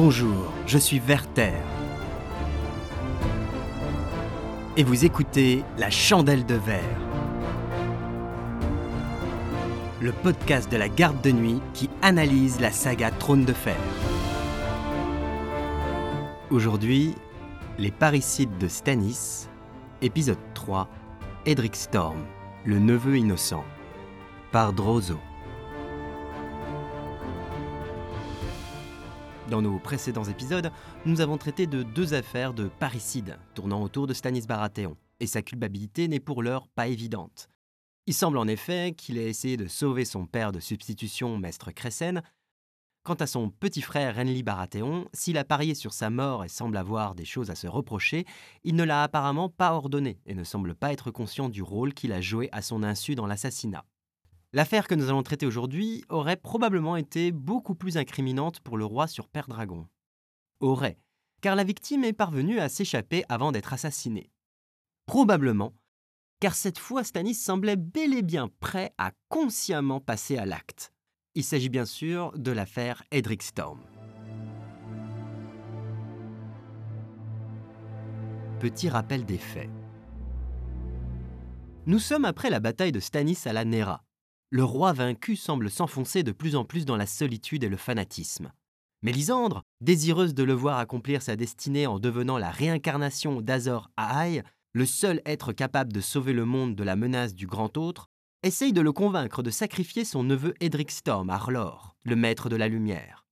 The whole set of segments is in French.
Bonjour, je suis Werther. Et vous écoutez La Chandelle de Verre. Le podcast de la garde de nuit qui analyse la saga Trône de Fer. Aujourd'hui, Les parricides de Stannis, épisode 3, Edric Storm, le neveu innocent, par Drozo. Dans nos précédents épisodes, nous avons traité de deux affaires de parricide tournant autour de Stanis Baratheon, et sa culpabilité n'est pour l'heure pas évidente. Il semble en effet qu'il ait essayé de sauver son père de substitution, Maître Cressen. Quant à son petit frère Renly Baratheon, s'il a parié sur sa mort et semble avoir des choses à se reprocher, il ne l'a apparemment pas ordonné et ne semble pas être conscient du rôle qu'il a joué à son insu dans l'assassinat. L'affaire que nous allons traiter aujourd'hui aurait probablement été beaucoup plus incriminante pour le roi sur Père Dragon. Aurait, car la victime est parvenue à s'échapper avant d'être assassinée. Probablement, car cette fois Stanis semblait bel et bien prêt à consciemment passer à l'acte. Il s'agit bien sûr de l'affaire Edric Storm. Petit rappel des faits. Nous sommes après la bataille de Stanis à la Nera, le roi vaincu semble s'enfoncer de plus en plus dans la solitude et le fanatisme. Mélisandre, désireuse de le voir accomplir sa destinée en devenant la réincarnation d'Azor Ahai, le seul être capable de sauver le monde de la menace du grand autre, essaye de le convaincre de sacrifier son neveu Edric Storm Arlor, le maître de la lumière.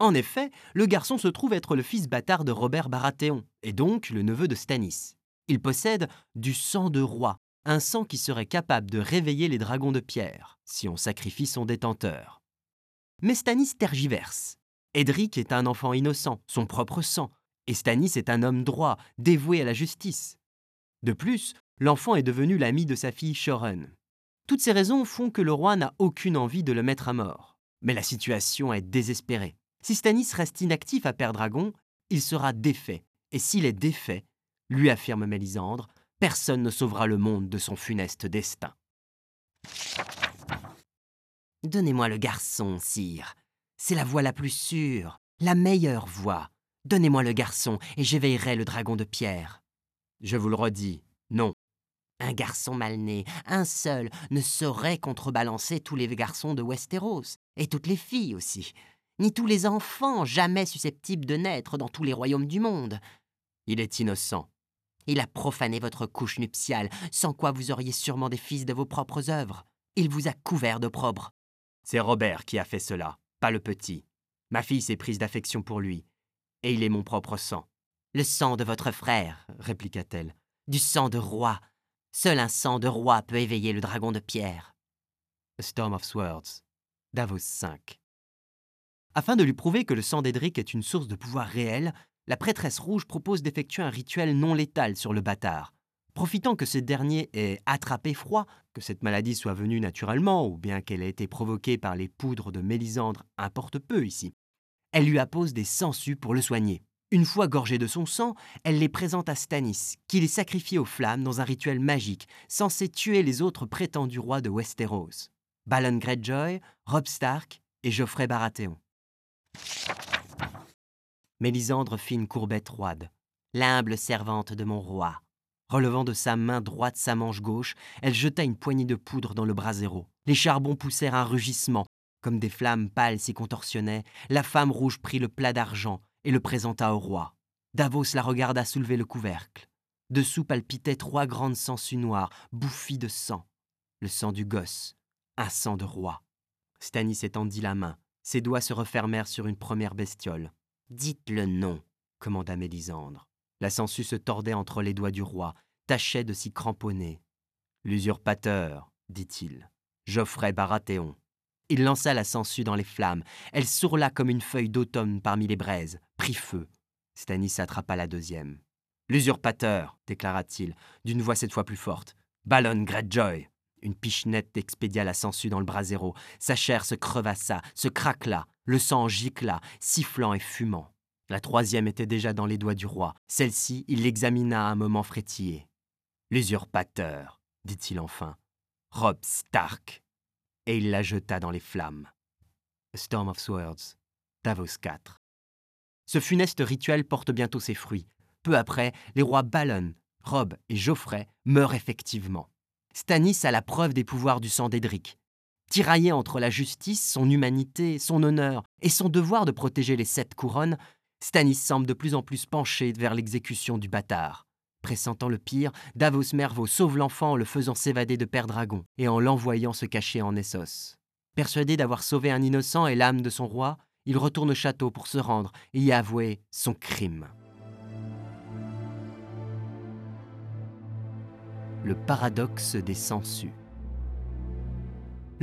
En effet, le garçon se trouve être le fils bâtard de Robert Baratheon, et donc le neveu de Stannis. Il possède du sang de roi, un sang qui serait capable de réveiller les dragons de pierre, si on sacrifie son détenteur. Mais Stanis tergiverse. Edric est un enfant innocent, son propre sang, et Stanis est un homme droit, dévoué à la justice. De plus, l'enfant est devenu l'ami de sa fille Shoren. Toutes ces raisons font que le roi n'a aucune envie de le mettre à mort. Mais la situation est désespérée. Si Stanis reste inactif à Père Dragon, il sera défait, et s'il est défait, lui affirme Mélisandre, personne ne sauvera le monde de son funeste destin. Donnez-moi le garçon, sire. C'est la voie la plus sûre, la meilleure voie. Donnez-moi le garçon et j'éveillerai le dragon de pierre. Je vous le redis, non. Un garçon mal né, un seul, ne saurait contrebalancer tous les garçons de Westeros, et toutes les filles aussi, ni tous les enfants jamais susceptibles de naître dans tous les royaumes du monde. Il est innocent. Il a profané votre couche nuptiale, sans quoi vous auriez sûrement des fils de vos propres œuvres. Il vous a couvert d'opprobre. C'est Robert qui a fait cela, pas le petit. Ma fille s'est prise d'affection pour lui, et il est mon propre sang. Le sang de votre frère, répliqua-t-elle, du sang de roi. Seul un sang de roi peut éveiller le dragon de pierre. A Storm of Swords, Davos 5. Afin de lui prouver que le sang d'Edric est une source de pouvoir réel, la prêtresse rouge propose d'effectuer un rituel non létal sur le bâtard. Profitant que ce dernier ait attrapé froid, que cette maladie soit venue naturellement ou bien qu'elle ait été provoquée par les poudres de Mélisandre importe peu ici, elle lui appose des sangsues pour le soigner. Une fois gorgé de son sang, elle les présente à Stannis, qui les sacrifie aux flammes dans un rituel magique censé tuer les autres prétendus rois de Westeros. Balon Greyjoy, Robb Stark et Geoffrey Baratheon. Mélisandre fit une courbette roide. L'humble servante de mon roi. Relevant de sa main droite sa manche gauche, elle jeta une poignée de poudre dans le brasero. Les charbons poussèrent un rugissement. Comme des flammes pâles s'y contorsionnaient, la femme rouge prit le plat d'argent et le présenta au roi. Davos la regarda soulever le couvercle. Dessous palpitaient trois grandes sangsues noires, bouffies de sang. Le sang du gosse, un sang de roi. Stanis étendit la main. Ses doigts se refermèrent sur une première bestiole. Dites le nom, commanda Mélisandre. La sangsue se tordait entre les doigts du roi, tâchait de s'y cramponner. L'usurpateur, dit-il. Geoffrey Baratheon. Il lança la sangsue dans les flammes. Elle sourla comme une feuille d'automne parmi les braises, prit feu. Stanis attrapa la deuxième. L'usurpateur, déclara-t-il, d'une voix cette fois plus forte. Balon Greyjoy. Une pichenette expédia la sangsue dans le brasero. Sa chair se crevassa, se craquela. Le sang gicla, sifflant et fumant. La troisième était déjà dans les doigts du roi. Celle-ci, il l'examina un moment frétillé. L'usurpateur, dit-il enfin. Rob Stark. Et il la jeta dans les flammes. A Storm of Swords, Davos 4. Ce funeste rituel porte bientôt ses fruits. Peu après, les rois Balon, Rob et Geoffrey meurent effectivement. Stannis a la preuve des pouvoirs du sang d'Edric. Tiraillé entre la justice, son humanité, son honneur et son devoir de protéger les sept couronnes, Stannis semble de plus en plus penché vers l'exécution du bâtard. Pressentant le pire, Davos Mervo sauve l'enfant en le faisant s'évader de Père Dragon et en l'envoyant se cacher en Essos. Persuadé d'avoir sauvé un innocent et l'âme de son roi, il retourne au château pour se rendre et y avouer son crime. Le paradoxe des sangsues.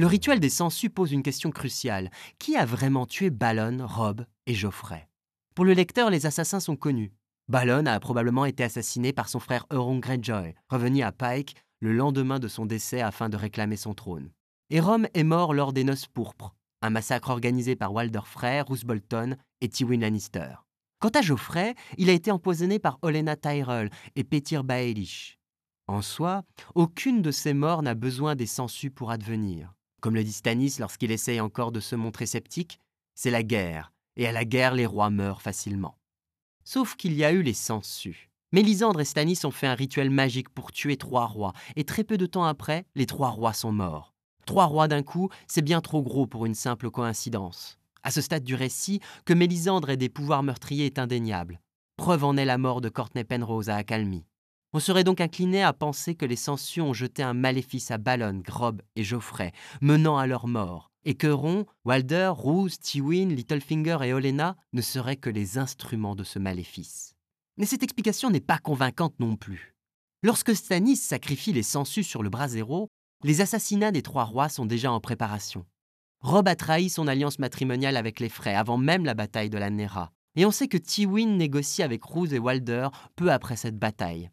Le rituel des sangsues pose une question cruciale. Qui a vraiment tué Balon, Rob et Geoffrey? Pour le lecteur, les assassins sont connus. Balon a probablement été assassiné par son frère Euron Greyjoy, revenu à Pike le lendemain de son décès afin de réclamer son trône. Et Rome est mort lors des Noces pourpres, un massacre organisé par Walder Frey, Roose Bolton et Tywin Lannister. Quant à Geoffrey, il a été empoisonné par Olenna Tyrell et Petyr Baelish. En soi, aucune de ces morts n'a besoin des sangsues pour advenir. Comme le dit Stannis lorsqu'il essaye encore de se montrer sceptique, c'est la guerre, et à la guerre les rois meurent facilement. Sauf qu'il y a eu les sangsues. Mélisandre et Stannis ont fait un rituel magique pour tuer trois rois, et très peu de temps après, les trois rois sont morts. Trois rois d'un coup, c'est bien trop gros pour une simple coïncidence. À ce stade du récit, que Mélisandre ait des pouvoirs meurtriers est indéniable. Preuve en est la mort de Courtney Penrose à Accalmie. On serait donc incliné à penser que les sangsues ont jeté un maléfice à Ballon, Grob et Geoffrey, menant à leur mort, et que Ron, Walder, Roose, Tywin, Littlefinger et Olenna ne seraient que les instruments de ce maléfice. Mais cette explication n'est pas convaincante non plus. Lorsque Stannis sacrifie les sangsues sur le brasero, les assassinats des trois rois sont déjà en préparation. Rob a trahi son alliance matrimoniale avec les Frey avant même la bataille de la Nera, et on sait que Tywin négocie avec Roose et Walder peu après cette bataille.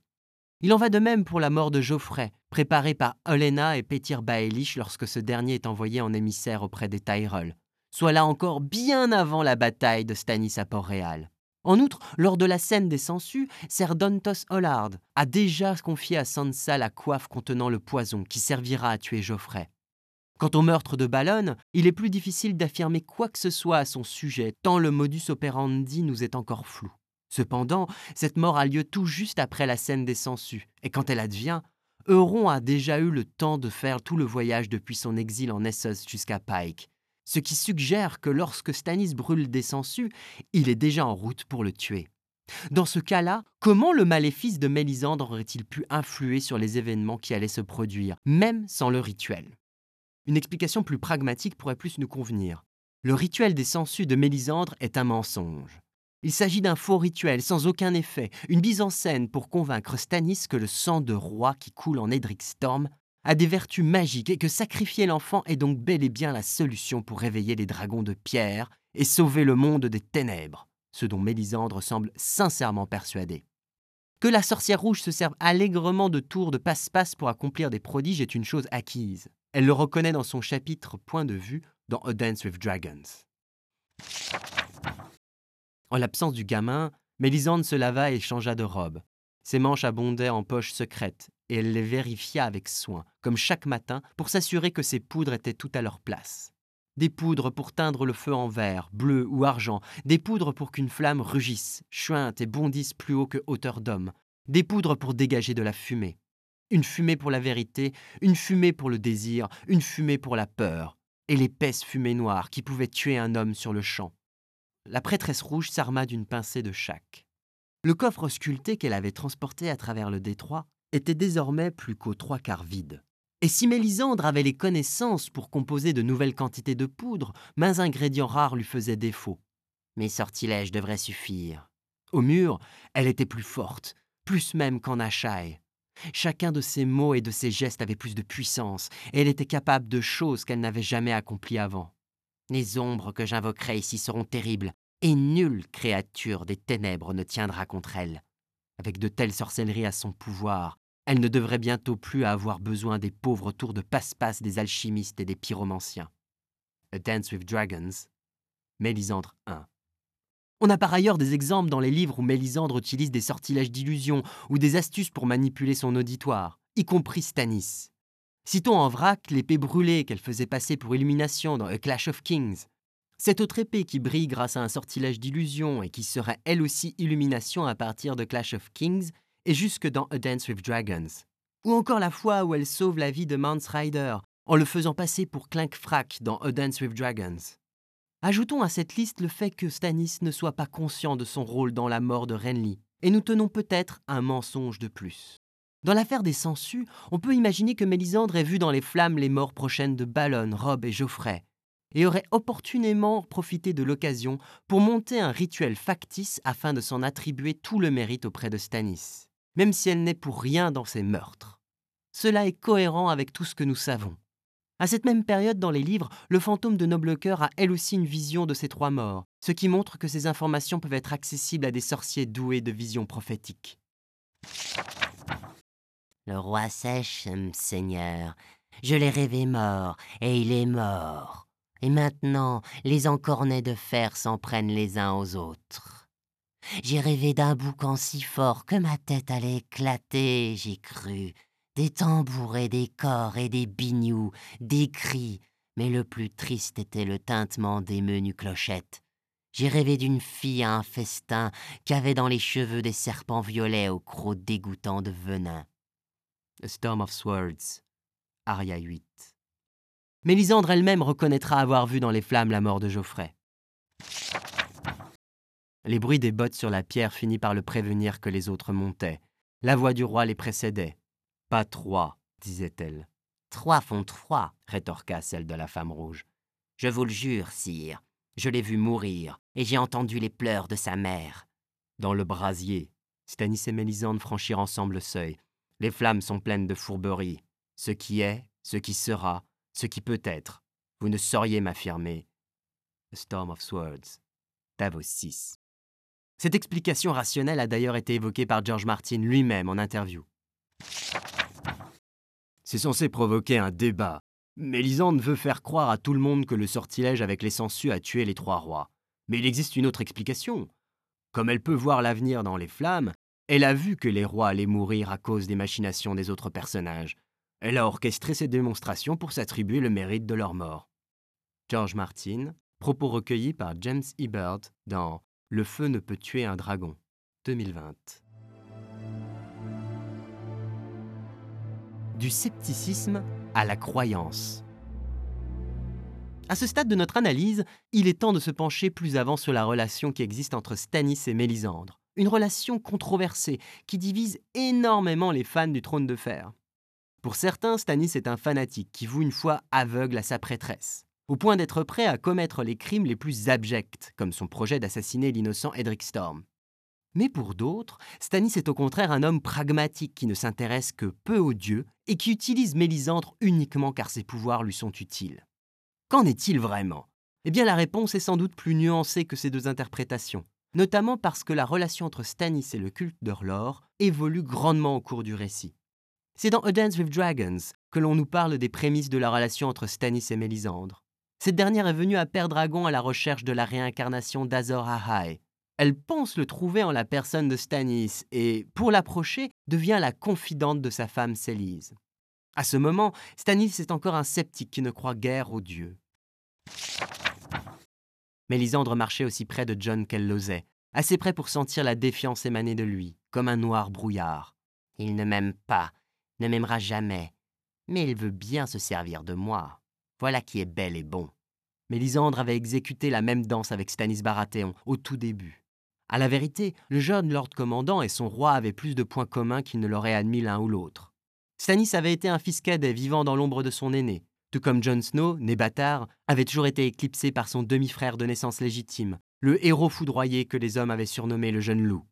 Il en va de même pour la mort de Geoffrey, préparée par Olenna et Petyr Baelish lorsque ce dernier est envoyé en émissaire auprès des Tyrell, soit là encore bien avant la bataille de Stannis à Port-Réal. En outre, lors de la scène des sangsues, Ser Dontos Hollard a déjà confié à Sansa la coiffe contenant le poison qui servira à tuer Geoffrey. Quant au meurtre de Ballon, il est plus difficile d'affirmer quoi que ce soit à son sujet, tant le modus operandi nous est encore flou. Cependant, cette mort a lieu tout juste après la scène des sangsues, et quand elle advient, Euron a déjà eu le temps de faire tout le voyage depuis son exil en Essos jusqu'à Pike, ce qui suggère que lorsque Stannis brûle des sangsues, il est déjà en route pour le tuer. Dans ce cas-là, comment le maléfice de Mélisandre aurait-il pu influer sur les événements qui allaient se produire, même sans le rituel? Une explication plus pragmatique pourrait plus nous convenir. Le rituel des sangsues de Mélisandre est un mensonge. Il s'agit d'un faux rituel sans aucun effet, une mise en scène pour convaincre Stannis que le sang de roi qui coule en Edric Storm a des vertus magiques et que sacrifier l'enfant est donc bel et bien la solution pour réveiller les dragons de pierre et sauver le monde des ténèbres, ce dont Mélisandre semble sincèrement persuadé. Que la sorcière rouge se serve allègrement de tours de passe-passe pour accomplir des prodiges est une chose acquise. Elle le reconnaît dans son chapitre Point de vue dans A Dance with Dragons. En l'absence du gamin, Mélisande se lava et changea de robe. Ses manches abondaient en poches secrètes, et elle les vérifia avec soin, comme chaque matin, pour s'assurer que ses poudres étaient toutes à leur place. Des poudres pour teindre le feu en vert, bleu ou argent, des poudres pour qu'une flamme rugisse, chuinte et bondisse plus haut que hauteur d'homme, des poudres pour dégager de la fumée. Une fumée pour la vérité, une fumée pour le désir, une fumée pour la peur, et l'épaisse fumée noire qui pouvait tuer un homme sur le champ la prêtresse rouge s'arma d'une pincée de chaque. Le coffre sculpté qu'elle avait transporté à travers le détroit était désormais plus qu'aux trois quarts vide. Et si Mélisandre avait les connaissances pour composer de nouvelles quantités de poudre, mains ingrédients rares lui faisaient défaut. Mes sortilèges devraient suffire. Au mur, elle était plus forte, plus même qu'en Achaï. Chacun de ses mots et de ses gestes avait plus de puissance, et elle était capable de choses qu'elle n'avait jamais accomplies avant. Les ombres que j'invoquerai ici seront terribles, et nulle créature des ténèbres ne tiendra contre elle. Avec de telles sorcelleries à son pouvoir, elle ne devrait bientôt plus avoir besoin des pauvres tours de passe-passe des alchimistes et des pyromanciens. A Dance with Dragons, Mélisandre 1. On a par ailleurs des exemples dans les livres où Mélisandre utilise des sortilèges d'illusion ou des astuces pour manipuler son auditoire, y compris Stannis. Citons en vrac l'épée brûlée qu'elle faisait passer pour illumination dans A Clash of Kings. Cette autre épée qui brille grâce à un sortilège d'illusion et qui serait elle aussi illumination à partir de Clash of Kings est jusque dans A Dance with Dragons. Ou encore la fois où elle sauve la vie de Mance Rider en le faisant passer pour Clink Frack dans A Dance with Dragons. Ajoutons à cette liste le fait que Stannis ne soit pas conscient de son rôle dans la mort de Renly, et nous tenons peut-être un mensonge de plus. Dans l'affaire des sangsues, on peut imaginer que Mélisandre ait vu dans les flammes les morts prochaines de Ballon, Rob et Geoffrey, et aurait opportunément profité de l'occasion pour monter un rituel factice afin de s'en attribuer tout le mérite auprès de Stannis, même si elle n'est pour rien dans ses meurtres. Cela est cohérent avec tout ce que nous savons. À cette même période dans les livres, le fantôme de Noblecoeur a elle aussi une vision de ces trois morts, ce qui montre que ces informations peuvent être accessibles à des sorciers doués de visions prophétiques. Le roi sèche, Seigneur. Je l'ai rêvé mort, et il est mort. Et maintenant, les encornets de fer s'en prennent les uns aux autres. J'ai rêvé d'un boucan si fort que ma tête allait éclater, j'ai cru. Des tambours et des corps et des bignous, des cris, mais le plus triste était le tintement des menues clochettes. J'ai rêvé d'une fille à un festin qui avait dans les cheveux des serpents violets aux crocs dégoûtants de venin. A Storm of Swords, Aria 8. Mélisandre elle-même reconnaîtra avoir vu dans les flammes la mort de Geoffrey. Les bruits des bottes sur la pierre finit par le prévenir que les autres montaient. La voix du roi les précédait. Pas trois, disait-elle. Trois font trois, rétorqua celle de la femme rouge. Je vous le jure, sire, je l'ai vu mourir, et j'ai entendu les pleurs de sa mère. Dans le brasier, Stanis et Mélisande franchirent ensemble le seuil. Les flammes sont pleines de fourberies. Ce qui est, ce qui sera, ce qui peut être. Vous ne sauriez m'affirmer. Storm of Swords, Davos 6. Cette explication rationnelle a d'ailleurs été évoquée par George Martin lui-même en interview. C'est censé provoquer un débat. Mélisande veut faire croire à tout le monde que le sortilège avec les sangsues a tué les trois rois. Mais il existe une autre explication. Comme elle peut voir l'avenir dans les flammes, elle a vu que les rois allaient mourir à cause des machinations des autres personnages. Elle a orchestré ces démonstrations pour s'attribuer le mérite de leur mort. George Martin, propos recueillis par James Ebert dans Le feu ne peut tuer un dragon, 2020. Du scepticisme à la croyance. À ce stade de notre analyse, il est temps de se pencher plus avant sur la relation qui existe entre Stannis et Mélisandre. Une relation controversée qui divise énormément les fans du trône de fer. Pour certains, Stannis est un fanatique qui voue une foi aveugle à sa prêtresse, au point d'être prêt à commettre les crimes les plus abjects, comme son projet d'assassiner l'innocent Edric Storm. Mais pour d'autres, Stannis est au contraire un homme pragmatique qui ne s'intéresse que peu aux dieux et qui utilise Mélisandre uniquement car ses pouvoirs lui sont utiles. Qu'en est-il vraiment? Eh bien la réponse est sans doute plus nuancée que ces deux interprétations, notamment parce que la relation entre Stannis et le culte d'Orlor évolue grandement au cours du récit. C'est dans A Dance with Dragons que l'on nous parle des prémices de la relation entre Stannis et Mélisandre. Cette dernière est venue à Père Dragon à la recherche de la réincarnation d'Azor Ahai. Elle pense le trouver en la personne de Stannis et, pour l'approcher, devient la confidente de sa femme Célise. À ce moment, Stannis est encore un sceptique qui ne croit guère aux dieux. Mélisandre marchait aussi près de John qu'elle l'osait, assez près pour sentir la défiance émaner de lui, comme un noir brouillard. Il ne m'aime pas, ne m'aimera jamais, mais il veut bien se servir de moi. Voilà qui est bel et bon. Mélisandre avait exécuté la même danse avec Stanis Baratheon au tout début. À la vérité, le jeune lord commandant et son roi avaient plus de points communs qu'ils ne l'auraient admis l'un ou l'autre. Stanis avait été un fils cadet vivant dans l'ombre de son aîné, tout comme Jon Snow, né bâtard, avait toujours été éclipsé par son demi-frère de naissance légitime, le héros foudroyé que les hommes avaient surnommé le jeune loup.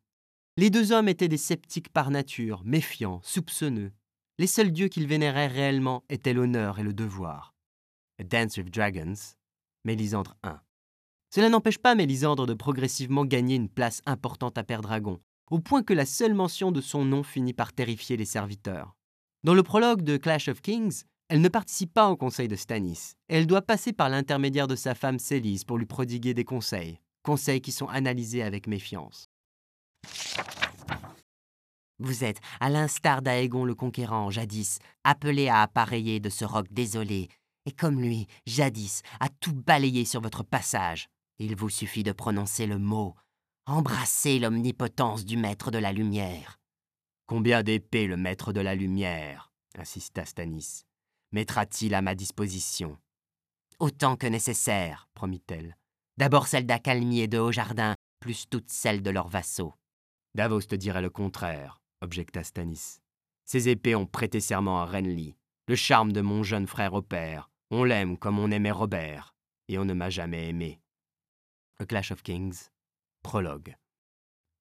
Les deux hommes étaient des sceptiques par nature, méfiants, soupçonneux, les seuls dieux qu'ils vénéraient réellement étaient l'honneur et le devoir. A Dance with Dragons, Mélisandre 1. Cela n'empêche pas Mélisandre de progressivement gagner une place importante à Père Dragon, au point que la seule mention de son nom finit par terrifier les serviteurs. Dans le prologue de Clash of Kings, elle ne participe pas au conseil de Stannis, et elle doit passer par l'intermédiaire de sa femme Célise pour lui prodiguer des conseils, conseils qui sont analysés avec méfiance. Vous êtes, à l'instar d'Aégon le Conquérant, jadis, appelé à appareiller de ce roc désolé, et comme lui, jadis, a tout balayé sur votre passage. Il vous suffit de prononcer le mot, embrasser l'omnipotence du maître de la lumière. Combien d'épées le maître de la lumière insista Stanis. Mettra-t-il à ma disposition Autant que nécessaire, promit-elle. D'abord celle d'Accalmie et de Haut-Jardin, plus toutes celles de leurs vassaux. Davos te dirait le contraire, objecta Stanis. Ces épées ont prêté serment à Renly, le charme de mon jeune frère au père. On l'aime comme on aimait Robert, et on ne m'a jamais aimé. A Clash of Kings, prologue.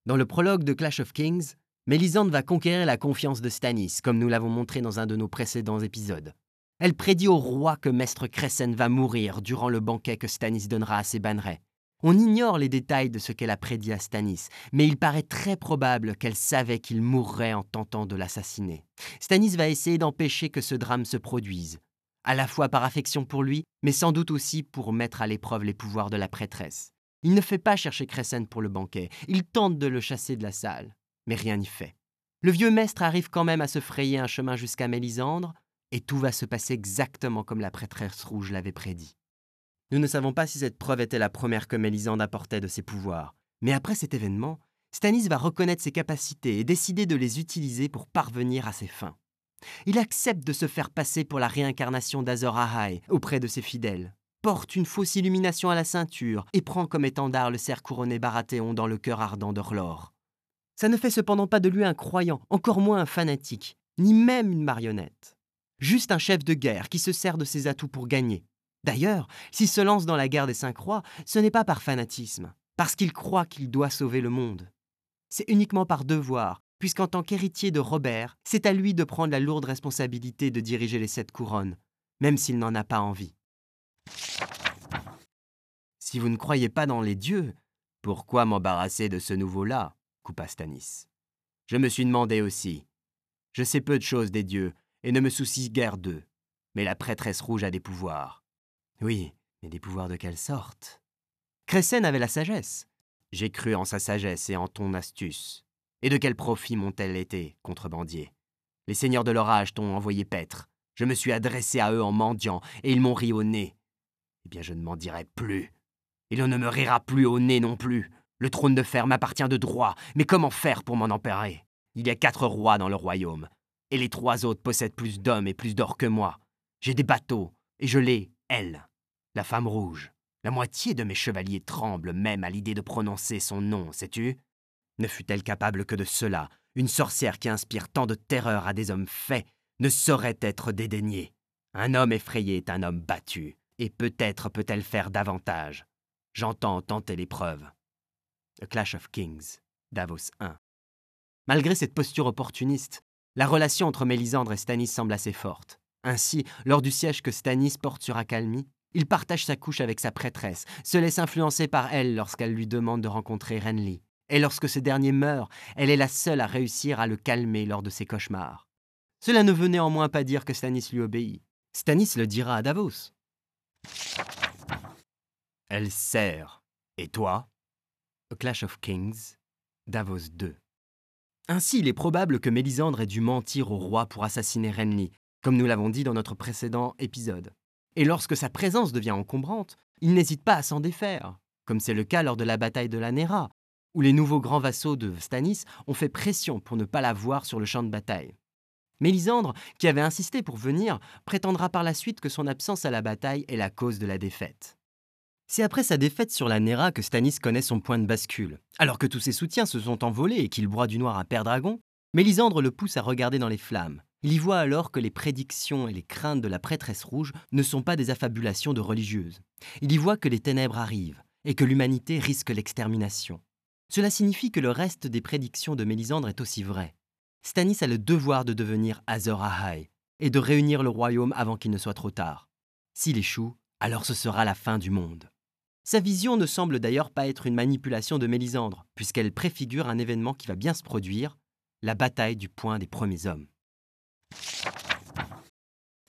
Dans le prologue de Clash of Kings, Mélisande va conquérir la confiance de Stannis, comme nous l'avons montré dans un de nos précédents épisodes. Elle prédit au roi que Maître Cressen va mourir durant le banquet que Stannis donnera à ses bannerets. On ignore les détails de ce qu'elle a prédit à Stannis, mais il paraît très probable qu'elle savait qu'il mourrait en tentant de l'assassiner. Stannis va essayer d'empêcher que ce drame se produise, à la fois par affection pour lui, mais sans doute aussi pour mettre à l'épreuve les pouvoirs de la prêtresse. Il ne fait pas chercher Cressen pour le banquet, il tente de le chasser de la salle mais rien n'y fait. Le vieux maître arrive quand même à se frayer un chemin jusqu'à Mélisandre, et tout va se passer exactement comme la prêtresse rouge l'avait prédit. Nous ne savons pas si cette preuve était la première que Mélisande apportait de ses pouvoirs, mais après cet événement, Stannis va reconnaître ses capacités et décider de les utiliser pour parvenir à ses fins. Il accepte de se faire passer pour la réincarnation d'Azor Ahai auprès de ses fidèles, porte une fausse illumination à la ceinture et prend comme étendard le cerf couronné Baratheon dans le cœur ardent d'Orlor. Ça ne fait cependant pas de lui un croyant, encore moins un fanatique, ni même une marionnette. Juste un chef de guerre qui se sert de ses atouts pour gagner. D'ailleurs, s'il se lance dans la guerre des Cinq Croix, ce n'est pas par fanatisme, parce qu'il croit qu'il doit sauver le monde. C'est uniquement par devoir, puisqu'en tant qu'héritier de Robert, c'est à lui de prendre la lourde responsabilité de diriger les sept couronnes, même s'il n'en a pas envie. Si vous ne croyez pas dans les dieux, pourquoi m'embarrasser de ce nouveau-là? coupa Stanis. Je me suis demandé aussi. Je sais peu de choses des dieux, et ne me soucie guère d'eux. Mais la prêtresse rouge a des pouvoirs. Oui, mais des pouvoirs de quelle sorte? Cressen avait la sagesse. J'ai cru en sa sagesse et en ton astuce. Et de quel profit m'ont-elles été, contrebandier Les seigneurs de l'orage t'ont envoyé paître. Je me suis adressé à eux en mendiant, et ils m'ont ri au nez. Eh bien, je ne m'en dirai plus. Et l'on ne me rira plus au nez non plus. Le trône de fer m'appartient de droit, mais comment faire pour m'en emparer? Il y a quatre rois dans le royaume, et les trois autres possèdent plus d'hommes et plus d'or que moi. J'ai des bateaux, et je l'ai, elle, la femme rouge. La moitié de mes chevaliers tremblent même à l'idée de prononcer son nom, sais-tu? Ne fût-elle capable que de cela, une sorcière qui inspire tant de terreur à des hommes faits ne saurait être dédaignée. Un homme effrayé est un homme battu, et peut-être peut-elle faire davantage. J'entends tenter l'épreuve. A Clash of Kings, Davos 1. Malgré cette posture opportuniste, la relation entre Mélisandre et Stannis semble assez forte. Ainsi, lors du siège que Stannis porte sur Accalmie, il partage sa couche avec sa prêtresse, se laisse influencer par elle lorsqu'elle lui demande de rencontrer Renly. Et lorsque ce dernier meurt, elle est la seule à réussir à le calmer lors de ses cauchemars. Cela ne veut néanmoins pas dire que Stannis lui obéit. Stannis le dira à Davos. Elle sert. Et toi? Clash of Kings, Davos 2. Ainsi, il est probable que Mélisandre ait dû mentir au roi pour assassiner Renly, comme nous l'avons dit dans notre précédent épisode. Et lorsque sa présence devient encombrante, il n'hésite pas à s'en défaire, comme c'est le cas lors de la bataille de la Nera, où les nouveaux grands vassaux de Stannis ont fait pression pour ne pas la voir sur le champ de bataille. Mélisandre, qui avait insisté pour venir, prétendra par la suite que son absence à la bataille est la cause de la défaite. C'est après sa défaite sur la Nera que Stannis connaît son point de bascule. Alors que tous ses soutiens se sont envolés et qu'il broie du noir à Père Dragon, Mélisandre le pousse à regarder dans les flammes. Il y voit alors que les prédictions et les craintes de la prêtresse rouge ne sont pas des affabulations de religieuses. Il y voit que les ténèbres arrivent et que l'humanité risque l'extermination. Cela signifie que le reste des prédictions de Mélisandre est aussi vrai. Stannis a le devoir de devenir Azor Ahai et de réunir le royaume avant qu'il ne soit trop tard. S'il échoue, alors ce sera la fin du monde. Sa vision ne semble d'ailleurs pas être une manipulation de Mélisandre, puisqu'elle préfigure un événement qui va bien se produire, la bataille du point des premiers hommes.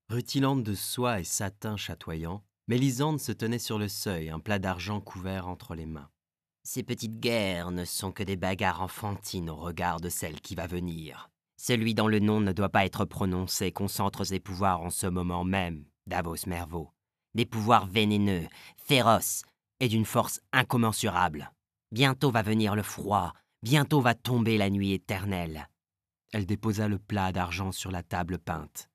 Rutilante de soie et satin chatoyant, Mélisandre se tenait sur le seuil, un plat d'argent couvert entre les mains. Ces petites guerres ne sont que des bagarres enfantines au regard de celle qui va venir. Celui dont le nom ne doit pas être prononcé concentre ses pouvoirs en ce moment même, Davos Mervaux. Des pouvoirs vénéneux, féroces et d'une force incommensurable. Bientôt va venir le froid, bientôt va tomber la nuit éternelle. Elle déposa le plat d'argent sur la table peinte.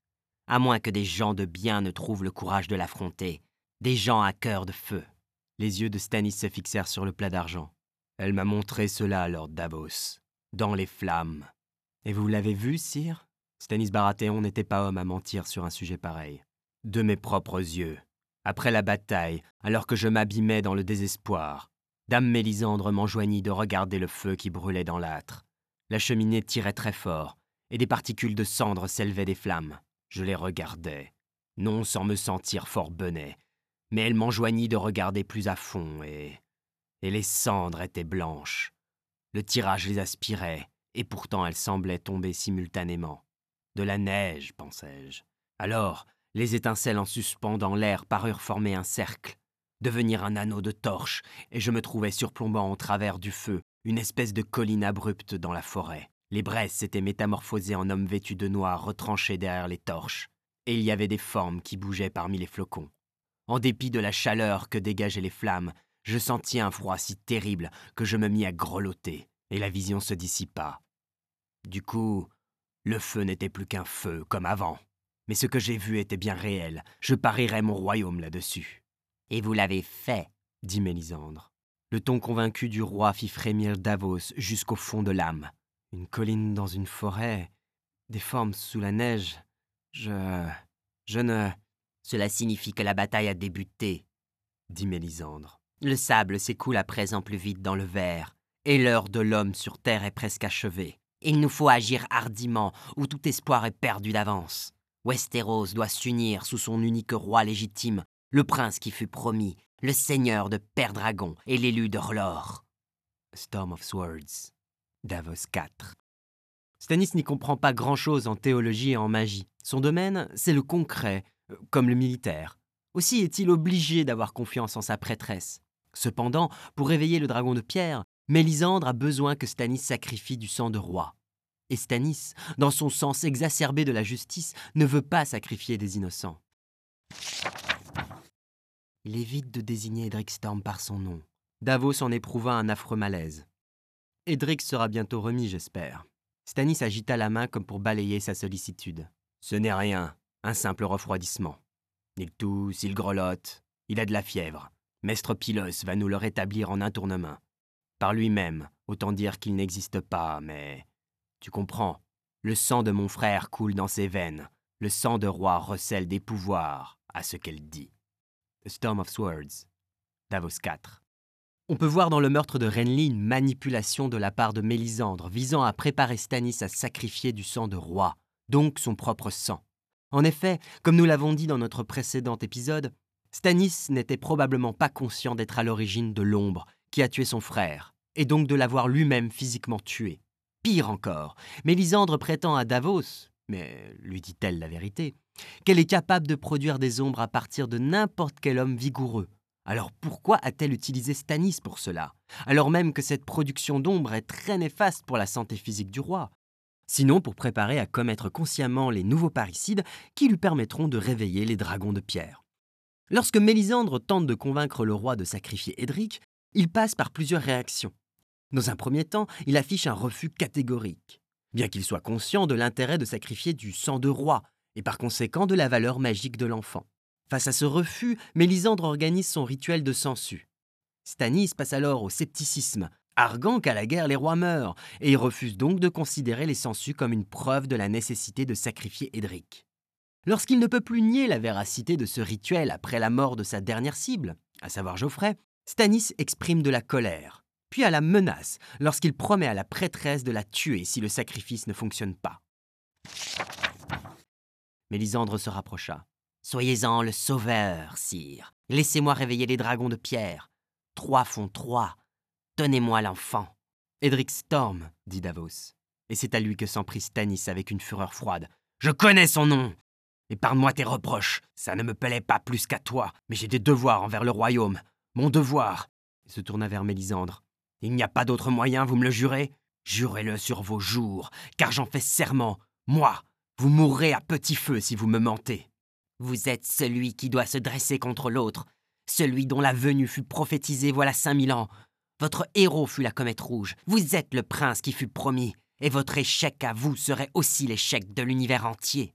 À moins que des gens de bien ne trouvent le courage de l'affronter, des gens à cœur de feu. Les yeux de Stanis se fixèrent sur le plat d'argent. Elle m'a montré cela, Lord Davos, dans les flammes. Et vous l'avez vu, sire? Stanis Baratheon n'était pas homme à mentir sur un sujet pareil. De mes propres yeux. Après la bataille, alors que je m'abîmais dans le désespoir, Dame Mélisandre m'enjoignit de regarder le feu qui brûlait dans l'âtre. La cheminée tirait très fort, et des particules de cendre s'élevaient des flammes. Je les regardais, non sans me sentir fort benet, mais elle m'enjoignit de regarder plus à fond, et. et les cendres étaient blanches. Le tirage les aspirait, et pourtant elles semblaient tomber simultanément. De la neige, pensai-je. Alors, les étincelles en suspens dans l'air parurent former un cercle, devenir un anneau de torche, et je me trouvais surplombant au travers du feu une espèce de colline abrupte dans la forêt. Les braises s'étaient métamorphosées en hommes vêtus de noir retranchés derrière les torches, et il y avait des formes qui bougeaient parmi les flocons. En dépit de la chaleur que dégageaient les flammes, je sentis un froid si terrible que je me mis à grelotter, et la vision se dissipa. Du coup, le feu n'était plus qu'un feu, comme avant. Mais ce que j'ai vu était bien réel. Je parierais mon royaume là-dessus. Et vous l'avez fait, dit Mélisandre. Le ton convaincu du roi fit frémir Davos jusqu'au fond de l'âme. Une colline dans une forêt, des formes sous la neige. Je. Je ne. Cela signifie que la bataille a débuté, dit Mélisandre. Le sable s'écoule à présent plus vite dans le verre, et l'heure de l'homme sur terre est presque achevée. Il nous faut agir hardiment, ou tout espoir est perdu d'avance. Westeros doit s'unir sous son unique roi légitime, le prince qui fut promis, le seigneur de Père-Dragon et l'élu d'Orlor. Storm of Swords, Davos 4. Stannis n'y comprend pas grand-chose en théologie et en magie. Son domaine, c'est le concret, euh, comme le militaire. Aussi est-il obligé d'avoir confiance en sa prêtresse. Cependant, pour réveiller le dragon de pierre, Mélisandre a besoin que Stannis sacrifie du sang de roi. Et Stannis, dans son sens exacerbé de la justice, ne veut pas sacrifier des innocents. Il évite de désigner Edric Storm par son nom. Davos en éprouva un affreux malaise. Edric sera bientôt remis, j'espère. Stannis agita la main comme pour balayer sa sollicitude. Ce n'est rien, un simple refroidissement. Il tousse, il grelotte, il a de la fièvre. Mestre Pylos va nous le rétablir en un tournement par lui-même, autant dire qu'il n'existe pas, mais... Tu comprends, le sang de mon frère coule dans ses veines, le sang de roi recèle des pouvoirs, à ce qu'elle dit. The Storm of Swords, Davos 4. On peut voir dans le meurtre de Renly une manipulation de la part de Mélisandre visant à préparer Stannis à sacrifier du sang de roi, donc son propre sang. En effet, comme nous l'avons dit dans notre précédent épisode, Stannis n'était probablement pas conscient d'être à l'origine de l'ombre qui a tué son frère, et donc de l'avoir lui-même physiquement tué. Pire encore, Mélisandre prétend à Davos, mais lui dit-elle la vérité, qu'elle est capable de produire des ombres à partir de n'importe quel homme vigoureux. Alors pourquoi a-t-elle utilisé Stannis pour cela, alors même que cette production d'ombre est très néfaste pour la santé physique du roi? Sinon pour préparer à commettre consciemment les nouveaux parricides qui lui permettront de réveiller les dragons de pierre. Lorsque Mélisandre tente de convaincre le roi de sacrifier Édric, il passe par plusieurs réactions. Dans un premier temps, il affiche un refus catégorique, bien qu'il soit conscient de l'intérêt de sacrifier du sang de roi, et par conséquent de la valeur magique de l'enfant. Face à ce refus, Mélisandre organise son rituel de sensu. Stannis passe alors au scepticisme, arguant qu'à la guerre les rois meurent, et il refuse donc de considérer les sensus comme une preuve de la nécessité de sacrifier Édric. Lorsqu'il ne peut plus nier la véracité de ce rituel après la mort de sa dernière cible, à savoir Geoffrey, Stannis exprime de la colère puis à la menace lorsqu'il promet à la prêtresse de la tuer si le sacrifice ne fonctionne pas. Mélisandre se rapprocha. Soyez-en le sauveur, sire. Laissez-moi réveiller les dragons de pierre. Trois font trois. Donnez-moi l'enfant. Edric Storm, dit Davos. Et c'est à lui que s'en prit Stannis avec une fureur froide. Je connais son nom. Épargne-moi tes reproches. Ça ne me plaît pas plus qu'à toi, mais j'ai des devoirs envers le royaume. Mon devoir. Il se tourna vers Mélisandre. Il n'y a pas d'autre moyen, vous me le jurez Jurez-le sur vos jours, car j'en fais serment. Moi, vous mourrez à petit feu si vous me mentez. Vous êtes celui qui doit se dresser contre l'autre, celui dont la venue fut prophétisée voilà cinq mille ans. Votre héros fut la comète rouge, vous êtes le prince qui fut promis, et votre échec à vous serait aussi l'échec de l'univers entier.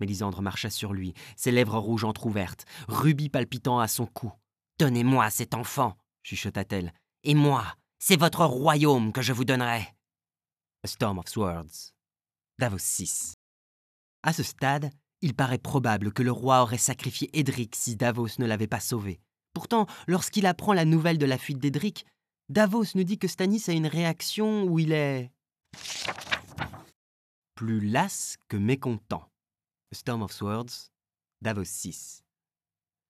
Mélisandre marcha sur lui, ses lèvres rouges entr'ouvertes, rubis palpitant à son cou. Donnez-moi cet enfant, chuchota-t-elle. Et moi, c'est votre royaume que je vous donnerai. A Storm of Swords. Davos 6. À ce stade, il paraît probable que le roi aurait sacrifié Edric si Davos ne l'avait pas sauvé. Pourtant, lorsqu'il apprend la nouvelle de la fuite d'Edric, Davos nous dit que Stannis a une réaction où il est plus las que mécontent. Storm of Swords, Davos 6.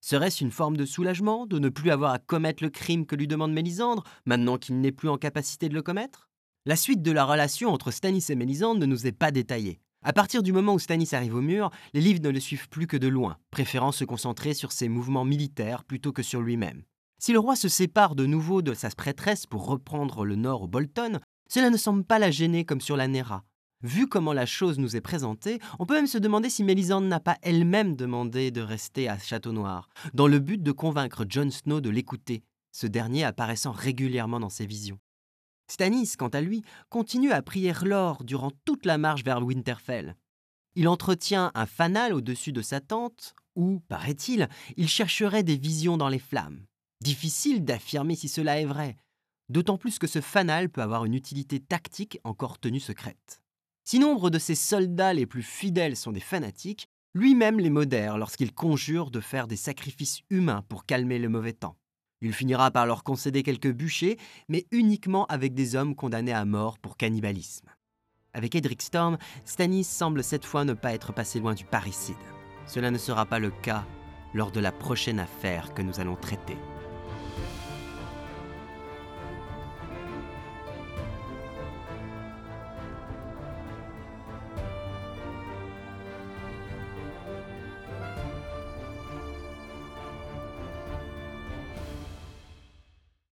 Serait-ce une forme de soulagement de ne plus avoir à commettre le crime que lui demande Mélisandre, maintenant qu'il n'est plus en capacité de le commettre? La suite de la relation entre Stannis et Mélisandre ne nous est pas détaillée. À partir du moment où Stannis arrive au mur, les livres ne le suivent plus que de loin, préférant se concentrer sur ses mouvements militaires plutôt que sur lui-même. Si le roi se sépare de nouveau de sa prêtresse pour reprendre le nord au Bolton, cela ne semble pas la gêner comme sur la Nera. Vu comment la chose nous est présentée, on peut même se demander si Mélisande n'a pas elle-même demandé de rester à Château Noir, dans le but de convaincre Jon Snow de l'écouter, ce dernier apparaissant régulièrement dans ses visions. Stannis, quant à lui, continue à prier l'or durant toute la marche vers Winterfell. Il entretient un fanal au-dessus de sa tente, où, paraît-il, il chercherait des visions dans les flammes. Difficile d'affirmer si cela est vrai, d'autant plus que ce fanal peut avoir une utilité tactique encore tenue secrète. Si nombre de ses soldats les plus fidèles sont des fanatiques, lui-même les modère lorsqu'il conjure de faire des sacrifices humains pour calmer le mauvais temps. Il finira par leur concéder quelques bûchers, mais uniquement avec des hommes condamnés à mort pour cannibalisme. Avec Edric Storm, Stannis semble cette fois ne pas être passé loin du parricide. Cela ne sera pas le cas lors de la prochaine affaire que nous allons traiter.